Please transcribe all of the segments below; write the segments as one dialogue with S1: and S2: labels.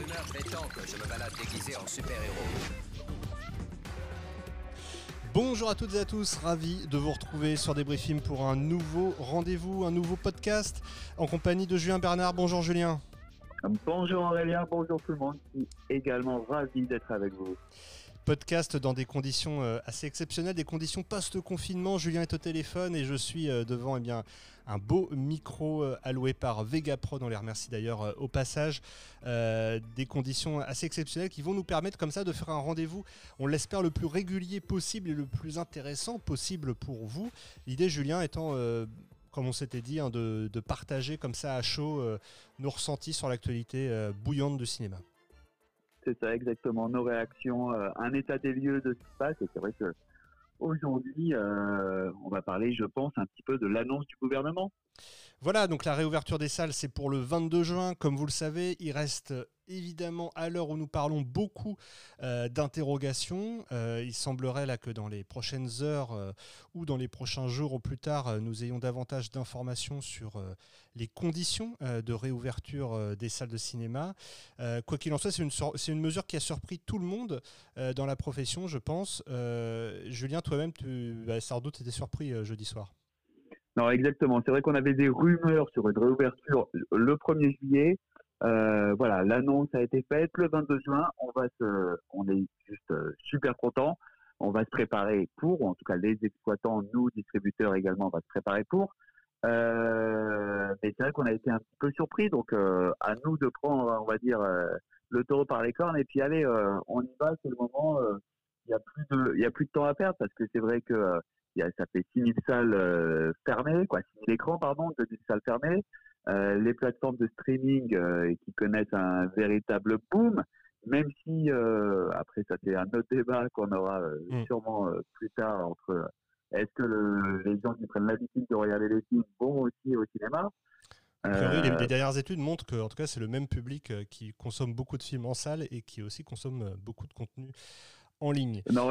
S1: rumeur prétend que je me balade déguisé en super-héros.
S2: Bonjour à toutes et à tous, ravi de vous retrouver sur Débriefing pour un nouveau rendez-vous, un nouveau podcast en compagnie de Julien Bernard. Bonjour Julien.
S3: Bonjour Aurélien, bonjour tout le monde. Je suis également ravi d'être avec vous
S2: podcast dans des conditions euh, assez exceptionnelles, des conditions post-confinement. Julien est au téléphone et je suis euh, devant eh bien, un beau micro euh, alloué par Vegaprod. On les remercie d'ailleurs au passage. des conditions assez exceptionnelles qui vont nous permettre comme ça de faire un rendez-vous, on l'espère, le plus régulier possible et le plus intéressant possible pour vous. L'idée, Julien, étant comme on s'était dit, hein, de, partager comme ça à chaud nos ressentis sur l'actualité bouillante du cinéma.
S3: C'est ça, exactement. Nos réactions, euh, un état des lieux de ce qui se passe. Et c'est vrai que aujourd'hui, euh, on va parler, je pense, un petit peu de l'annonce du gouvernement.
S2: Voilà, donc la réouverture des salles, c'est pour le 22 juin. Comme vous le savez, il reste évidemment, à l'heure où nous parlons, beaucoup euh, d'interrogations. Euh, il semblerait là que dans les prochaines heures euh, ou dans les prochains jours au plus tard, nous ayons davantage d'informations sur les conditions de réouverture des salles de cinéma. quoi qu'il en soit, c'est une, mesure qui a surpris tout le monde dans la profession, je pense. Julien, toi-même, tu, bah, sans doute, étais surpris jeudi soir.
S3: Non, exactement. C'est vrai qu'on avait des rumeurs sur une réouverture le 1er juillet. Euh, voilà, l'annonce a été faite le 22 juin. On va se, on est juste euh, super content. On va se préparer pour, ou en tout cas les exploitants, nous distributeurs également, on va se préparer pour. Euh, mais c'est vrai qu'on a été un petit peu surpris, donc euh, à nous de prendre, on va dire, euh, le taureau par les cornes et puis allez, on y va. C'est le moment. Il y a plus de, il y a plus de temps à perdre parce que c'est vrai que y a, ça fait 6000 salles fermées, quoi, 6000 écrans, pardon, 2000 salles fermées. Euh, les plateformes de streaming euh, qui connaissent un véritable boom, même si euh, après ça c'est un autre débat qu'on aura mm. sûrement plus tard entre est-ce que le, les gens qui prennent l'habitude de regarder les films vont aussi au cinéma?
S2: Les, dernières études montrent que, en tout cas, c'est le même public qui consomme beaucoup de films en salle et qui aussi consomme beaucoup de contenu en ligne.
S3: Non,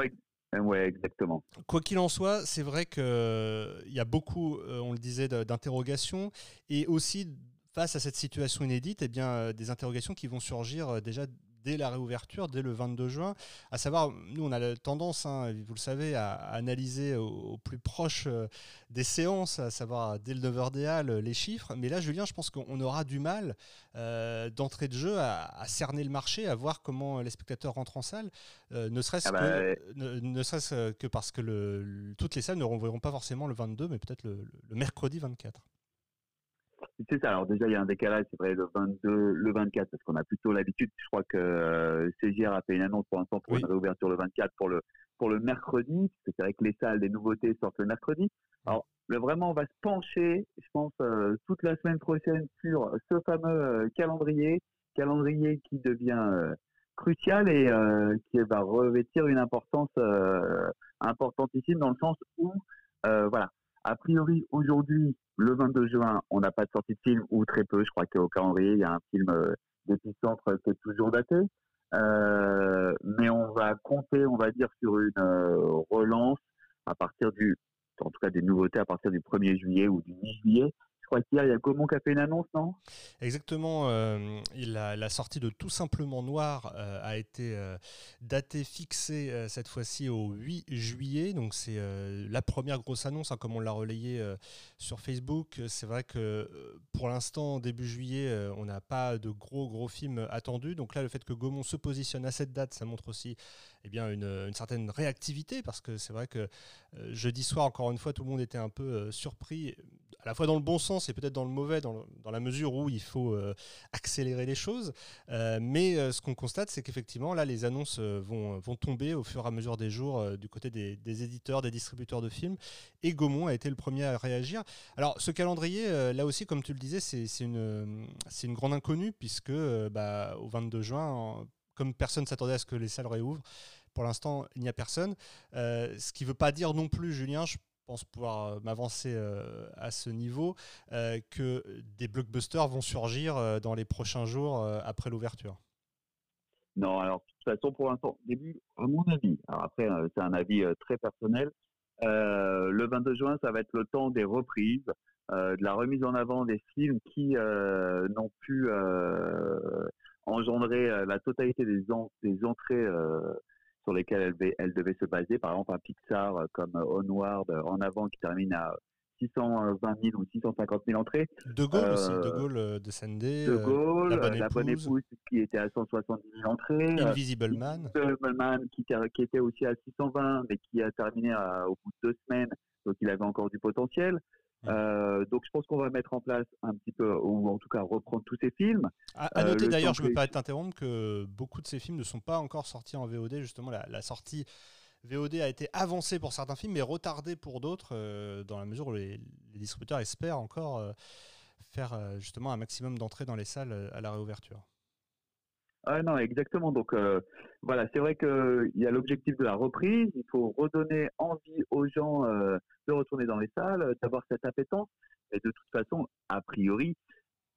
S3: Exactement.
S2: Quoi qu'il en soit, c'est vrai qu'il euh, y a beaucoup, euh, on le disait, d'interrogations et aussi face à cette situation inédite, eh bien, euh, des interrogations qui vont surgir déjà dès la réouverture, dès le 22 juin. À savoir, nous, on a la tendance, hein, vous le savez, à, analyser au, plus proche euh, des séances, à savoir dès le 9h des Halles, les chiffres. Mais là, Julien, je pense qu'on aura du mal euh, d'entrée de jeu à, cerner le marché, à voir comment les spectateurs rentrent en salle, euh, ne serait-ce ah que, bah, ne, serait que parce que le, toutes les salles ne renverront pas forcément le 22, mais peut-être le, le mercredi 24.
S3: C'est ça. Alors déjà, il y a un décalage, c'est vrai, le 22, le 24, parce qu'on a plutôt l'habitude. Je crois que euh, CGR a fait une annonce pour l'instant pour une réouverture le 24 pour le pour le mercredi. C'est vrai que les salles des nouveautés sortent le mercredi. Alors vraiment, on va se pencher, je pense, euh, toute la semaine prochaine sur ce fameux euh, calendrier, calendrier qui devient crucial et qui va revêtir une importance importantissime dans le sens où, voilà, a priori aujourd'hui le 22 juin, on n'a pas de sortie de film ou très peu. Je crois qu'au calendrier, il y a un film euh, d'Épicentre qui est toujours daté. Euh, mais on va compter, on va dire, sur une euh, relance à partir du, en tout cas des nouveautés à partir du 1er juillet ou du 10 juillet crois qu'il y a Gaumont qui a fait une annonce, non?
S2: Exactement. Euh, la, sortie de Tout simplement Noir euh, a été euh, datée, fixée cette fois-ci au 8 juillet. Donc c'est la première grosse annonce, hein, comme on l'a relayé sur Facebook. C'est vrai que pour l'instant, début juillet, on n'a pas de gros gros films attendus. Donc là, le fait que Gaumont se positionne à cette date, ça montre aussi eh bien, une, certaine réactivité, parce que c'est vrai que jeudi soir, encore une fois, tout le monde était un peu surpris, à la fois dans le bon sens c'est peut-être dans le mauvais, dans, la mesure où il faut euh, accélérer les choses. Euh, mais euh, ce qu'on constate, c'est qu'effectivement, là, les annonces vont, tomber au fur et à mesure des jours du côté des, éditeurs, des distributeurs de films. Et Gaumont a été le premier à réagir. Alors, ce calendrier, là aussi, comme tu le disais, c'est une, une grande inconnue, puisque bah, au 22 juin, comme personne s'attendait à ce que les salles réouvrent, pour l'instant, il n'y a personne. ce qui ne veut pas dire non plus, Julien, je pense pouvoir euh, m'avancer euh, à ce niveau, euh, que des blockbusters vont surgir dans les prochains jours après l'ouverture.
S3: Non, alors de toute façon, pour l'instant, début, à mon avis, alors après, c'est un avis très personnel, le 22 juin, ça va être le temps des reprises, de la remise en avant des films qui n'ont pu engendrer la totalité des, des entrées sur lesquelles elle devait, elle devait se baser. Par exemple, un Pixar comme Onward en avant qui termine à 620 000 ou 650 000 entrées.
S2: De Gaulle aussi, De Gaulle euh, descendait.
S3: De Gaulle, la bonne, épouse. qui était à 170 000 entrées.
S2: Invisible Man.
S3: Invisible Man qui, qui, était aussi à 620 mais qui a terminé au bout de deux semaines, donc il avait encore du potentiel. Euh, donc je pense qu'on va mettre en place un petit peu, ou en tout cas reprendre tous ces films.
S2: À, noter d'ailleurs, je ne veux pas t'interrompre, que beaucoup de ces films ne sont pas encore sortis en VOD. Justement, la, la sortie VOD a été avancé pour certains films, mais retardé pour d'autres, euh, dans la mesure où les, distributeurs espèrent encore euh, faire euh, justement un maximum d'entrées dans les salles à la réouverture.
S3: Ah non, exactement. Donc voilà, c'est vrai qu'il y a l'objectif de la reprise. Il faut redonner envie aux gens de retourner dans les salles, d'avoir cette appétence. Et de toute façon, a priori,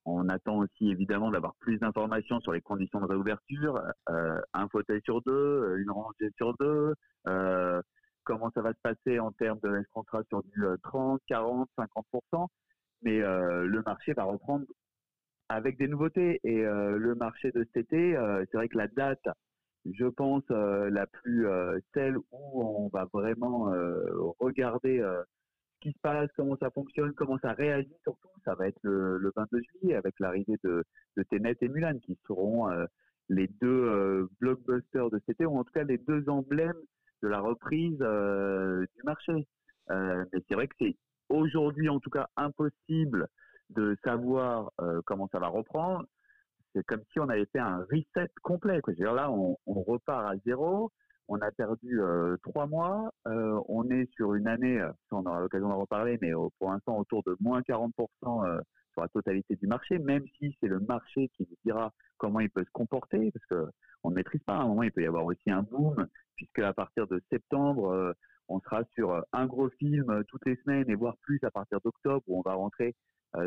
S3: on attend aussi évidemment d'avoir plus d'informations sur les conditions de réouverture, euh, un fauteuil sur deux, euh, une rangée sur deux, euh, comment ça va se passer en termes de est-ce qu'on sera sur du 30, 40, 50% mais le marché va reprendre avec des nouveautés et le marché de cet été, c'est vrai que la date, je pense la plus celle où on va vraiment regarder qui se passe, comment ça fonctionne, comment ça réagit surtout, ça va être le, 22 juillet avec l'arrivée de, de et Mulan qui seront euh, les deux euh, blockbusters de cet été, ou en tout cas les deux emblèmes de la reprise euh, du marché. mais c'est vrai que c'est aujourd'hui en tout cas impossible de savoir comment ça va reprendre. C'est comme si on avait fait un reset complet. Quoi. Dire, là, on, repart à zéro on a perdu euh, trois mois. Euh, on est sur une année, euh, on aura l'occasion d'en reparler, mais pour l'instant autour de moins 40% sur la totalité du marché, même si c'est le marché qui nous dira comment il peut se comporter, parce que on ne maîtrise pas. À un moment, il peut y avoir aussi un boom, puisque à partir de septembre, on sera sur un gros film toutes les semaines et voire plus à partir d'octobre, où on va rentrer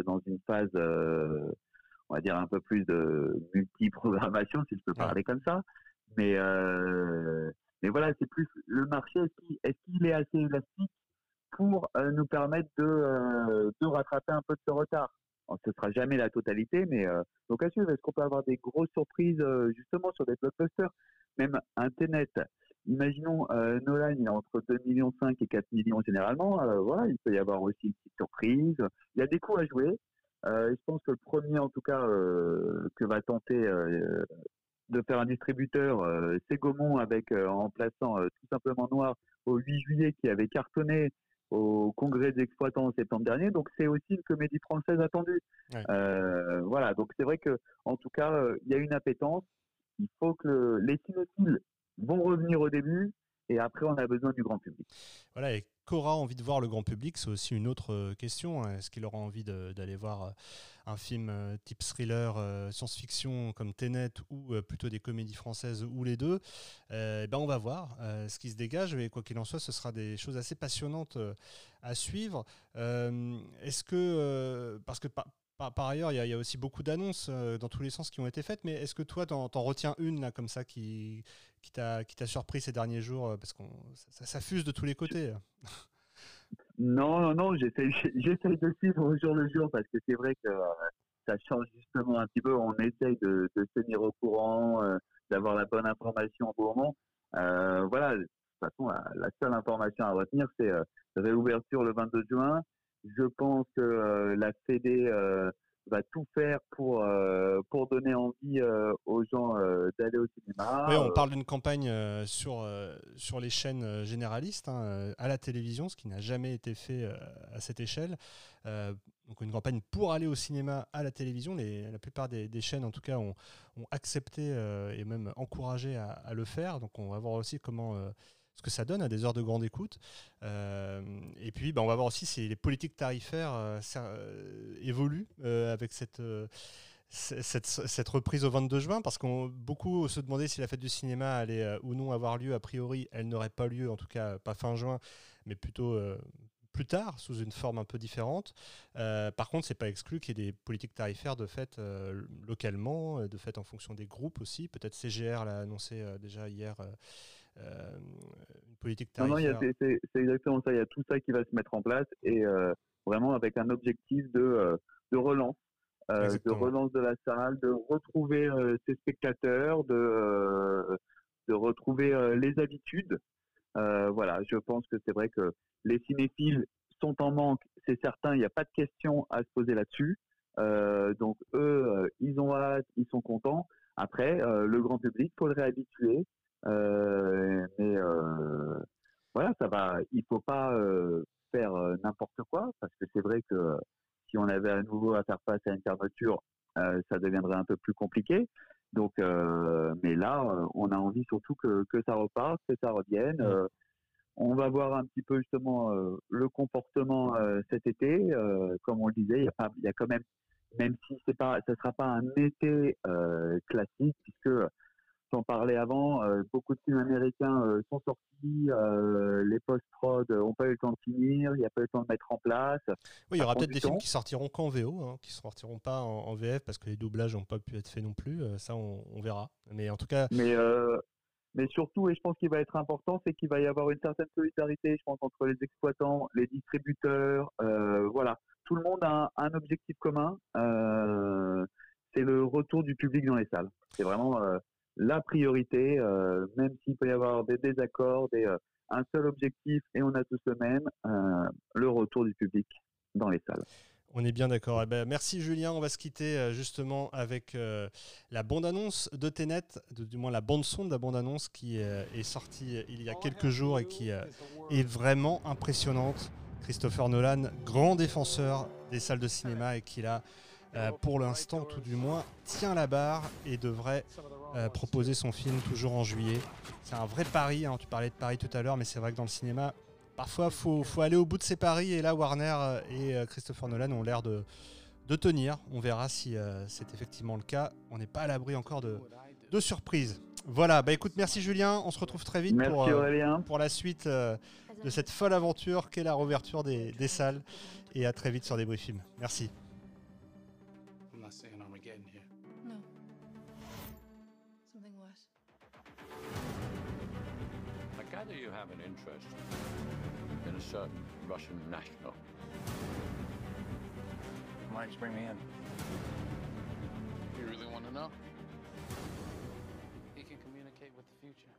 S3: dans une phase, on va dire un peu plus de multi-programmation, si je peux parler comme ça. Mais mais voilà, c'est plus le marché, est-ce qu'il est, assez élastique pour euh, nous permettre de, euh, de rattraper un peu de ce retard? Ce ne sera jamais la totalité, mais euh, donc à suivre, est-ce qu'on peut avoir des grosses surprises justement sur des blockbusters? Même Internet, imaginons Nolan, il est entre 2,5 millions et 4 millions généralement, voilà, il peut y avoir aussi une petite surprise. Il y a des coups à jouer. je pense que le premier, en tout cas, que va tenter de faire un distributeur euh, Ségomont avec euh, en plaçant euh, tout simplement Noir au 8 juillet qui avait cartonné au congrès des exploitants en septembre dernier. Donc c'est aussi une comédie française attendue. voilà, donc c'est vrai que en tout cas il y a une appétence. Il faut que les cinéphiles vont revenir au début et après on a besoin du grand public.
S2: Voilà, et qu'aura envie de voir le grand public? C'est aussi une autre question. Hein. Est-ce qu'il aura envie d'aller voir un film euh, type thriller, euh, science-fiction comme Tenet ou euh, plutôt des comédies françaises ou les deux, eh ben on va voir ce qui se dégage. Mais quoi qu'il en soit, ce sera des choses assez passionnantes à suivre. Est-ce que, parce que par, ailleurs, il y, a aussi beaucoup d'annonces dans tous les sens qui ont été faites, mais est-ce que toi, t'en, en retiens une là, comme ça qui, t'a, surpris ces derniers jours Parce que ça, ça, fuse de tous les côtés.
S3: Non, non, non, j'essaie, j'essaie de suivre au jour le jour parce que c'est vrai que euh, ça change justement un petit peu. On essaye de, de tenir au courant, euh, d'avoir la bonne information au moment. Euh, voilà, de toute façon, la, seule information à retenir, c'est réouverture le 22 juin. Je pense que la CD va tout faire pour, euh, pour donner envie euh, aux gens euh, d'aller au cinéma.
S2: Oui, on parle d'une campagne sur, sur les chaînes généralistes, hein, à la télévision, ce qui n'a jamais été fait à cette échelle. donc une campagne pour aller au cinéma à la télévision. Les, la plupart des, des, chaînes, en tout cas, ont, ont accepté et même encouragé à, à, le faire. Donc on va voir aussi comment ce que ça donne à des heures de grande écoute. Euh, et puis, bah, on va voir aussi si les politiques tarifaires euh, euh, évoluent avec cette, cette, cette, reprise au 22 juin, parce qu'on beaucoup se demandaient si la fête du cinéma allait ou non avoir lieu. A priori, elle n'aurait pas lieu, en tout cas pas fin juin, mais plutôt plus tard, sous une forme un peu différente. par contre, c'est pas exclu qu'il y ait des politiques tarifaires de fait localement, de fait en fonction des groupes aussi. Peut-être CGR l'a annoncé déjà hier
S3: euh, une politique tarifaire. Non, non, c'est exactement ça. Il y a tout ça qui va se mettre en place et euh, vraiment avec un objectif de, euh, de relance. euh, de relance de la salle, de retrouver ses spectateurs, de, de retrouver les habitudes. Voilà, je pense que c'est vrai que les cinéphiles sont en manque, c'est certain, il n'y a pas de question à se poser là-dessus. Euh, donc eux, euh, ils ont hâte, ils sont contents. Après, euh, le grand public, faut le réhabituer. Euh, mais euh, voilà, ça va. Il faut pas euh, faire euh, n'importe quoi parce que c'est vrai que si on avait à nouveau à faire face à une fermeture, euh, ça deviendrait un peu plus compliqué. Donc, euh, mais là, on a envie surtout que, que ça reparte, que ça revienne. On va voir un petit peu justement le comportement cet été. Comme on le disait, il y a, pas, il y a quand même, même si c'est pas, ça sera pas un été classique, puisque sans parler avant, euh, beaucoup de films américains euh, sont sortis, euh, les post-prod n'ont pas eu le temps de finir, il n'y a pas eu le temps de mettre en place.
S2: Oui, il y aura peut-être des films qui sortiront qu'en VO, hein, qui sortiront pas en, en VF parce que les doublages n'ont pas pu être faits non plus. ça, on, on verra. Mais en tout cas,
S3: Mais, mais surtout, et je pense qu'il va être important, c'est qu'il va y avoir une certaine solidarité, je pense, entre les exploitants, les distributeurs. euh, voilà, tout le monde a un, un objectif commun. euh, c'est le retour du public dans les salles. C'est vraiment euh, la priorité, euh, même s'il peut y avoir des désaccords, des, euh, un seul objectif et on a tous le même, euh, le retour du public dans les salles.
S2: On est bien d'accord. Eh ben, merci Julien. On va se quitter euh, justement avec la bande-annonce de Tenet, du moins la bande-son de la bande-annonce qui est sortie il y a quelques jours et qui est vraiment impressionnante. Christopher Nolan, grand défenseur des salles de cinéma et qui là, pour l'instant tout du moins, tient la barre et devrait euh, proposer son film toujours en juillet. C'est un vrai pari, hein. tu parlais de Paris tout à l'heure, mais c'est vrai que dans le cinéma, parfois faut, faut aller au bout de ses paris et là Warner euh, et euh, Christopher Nolan ont l'air de, de tenir. On verra si euh, c'est effectivement le cas. On n'est pas à l'abri encore de, de surprises. Voilà, bah écoute, merci Julien, on se retrouve très vite
S3: Merci
S2: pour, euh, pour la suite euh, de cette folle aventure qu'est la réouverture des, des salles et à très vite sur des bruits films. Merci.
S4: Something worse.
S5: I gather you have an interest in a certain Russian national.
S6: Why don't you bring me in? You really want to know? He can communicate with the future.